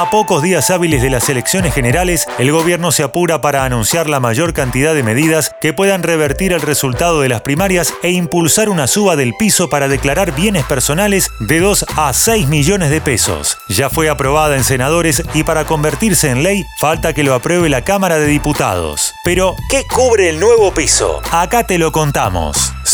A pocos días hábiles de las elecciones generales, el gobierno se apura para anunciar la mayor cantidad de medidas que puedan revertir el resultado de las primarias e impulsar una suba del piso para declarar bienes personales de 2 a 6 millones de pesos. Ya fue aprobada en senadores y para convertirse en ley falta que lo apruebe la Cámara de Diputados. Pero, ¿qué cubre el nuevo piso? Acá te lo contamos.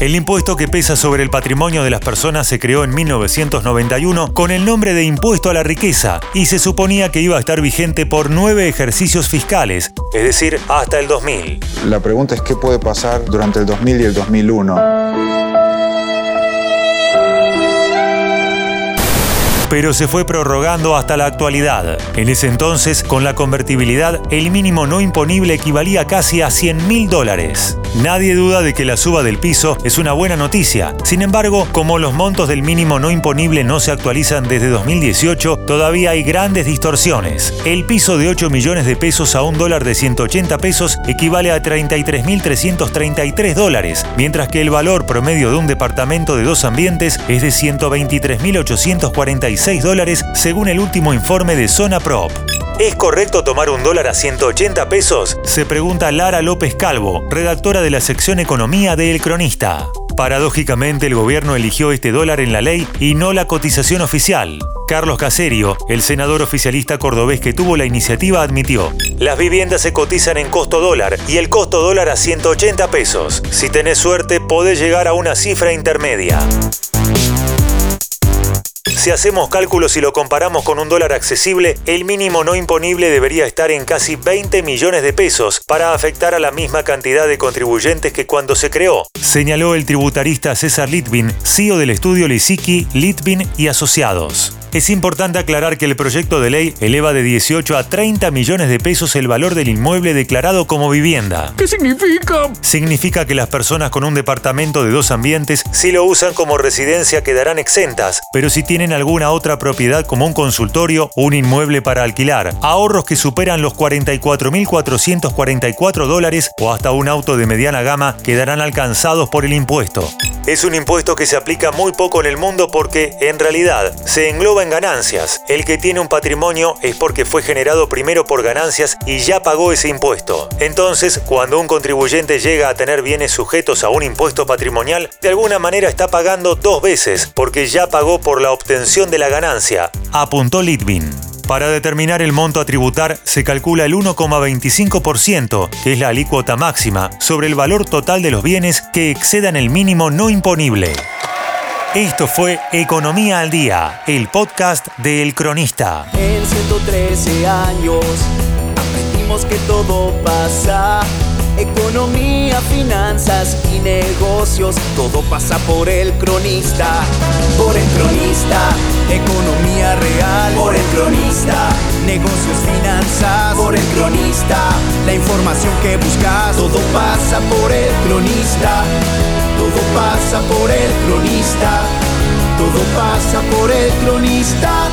El impuesto que pesa sobre el patrimonio de las personas se creó en 1991 con el nombre de Impuesto a la Riqueza y se suponía que iba a estar vigente por nueve ejercicios fiscales, es decir, hasta el 2000. La pregunta es qué puede pasar durante el 2000 y el 2001. pero se fue prorrogando hasta la actualidad. En ese entonces, con la convertibilidad, el mínimo no imponible equivalía casi a 100 mil dólares. Nadie duda de que la suba del piso es una buena noticia. Sin embargo, como los montos del mínimo no imponible no se actualizan desde 2018, todavía hay grandes distorsiones. El piso de 8 millones de pesos a un dólar de 180 pesos equivale a 33.333 dólares, mientras que el valor promedio de un departamento de dos ambientes es de 123.845 dólares según el último informe de Zona Prop. ¿Es correcto tomar un dólar a 180 pesos? Se pregunta Lara López Calvo, redactora de la sección Economía de El Cronista. Paradójicamente, el gobierno eligió este dólar en la ley y no la cotización oficial. Carlos Caserio, el senador oficialista cordobés que tuvo la iniciativa, admitió, las viviendas se cotizan en costo dólar y el costo dólar a 180 pesos. Si tenés suerte, podés llegar a una cifra intermedia. Si hacemos cálculos y lo comparamos con un dólar accesible, el mínimo no imponible debería estar en casi 20 millones de pesos para afectar a la misma cantidad de contribuyentes que cuando se creó, señaló el tributarista César Litvin, CEO del estudio Lisiki, Litvin y Asociados. Es importante aclarar que el proyecto de ley eleva de 18 a 30 millones de pesos el valor del inmueble declarado como vivienda. ¿Qué significa? Significa que las personas con un departamento de dos ambientes, si lo usan como residencia, quedarán exentas, pero si tienen alguna otra propiedad como un consultorio un inmueble para alquilar, ahorros que superan los 44.444 dólares o hasta un auto de mediana gama quedarán alcanzados por el impuesto. Es un impuesto que se aplica muy poco en el mundo porque, en realidad, se engloba en ganancias. El que tiene un patrimonio es porque fue generado primero por ganancias y ya pagó ese impuesto. Entonces, cuando un contribuyente llega a tener bienes sujetos a un impuesto patrimonial, de alguna manera está pagando dos veces porque ya pagó por la obtención de la ganancia, apuntó Litvin. Para determinar el monto a tributar se calcula el 1,25%, que es la alícuota máxima, sobre el valor total de los bienes que excedan el mínimo no imponible. Esto fue Economía al Día, el podcast de El Cronista. En 113 años aprendimos que todo pasa. Economía, finanzas y negocios, todo pasa por el cronista. Por el cronista, economía real. Por el cronista, negocios, finanzas. Por el cronista, la información que buscas, todo pasa por el cronista. Todo pasa por el cronista. Todo pasa por el cronista.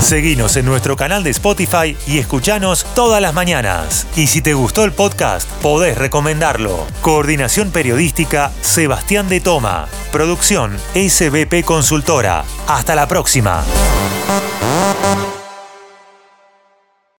Seguinos en nuestro canal de Spotify y escuchanos todas las mañanas. Y si te gustó el podcast, podés recomendarlo. Coordinación Periodística Sebastián de Toma. Producción SBP Consultora. Hasta la próxima.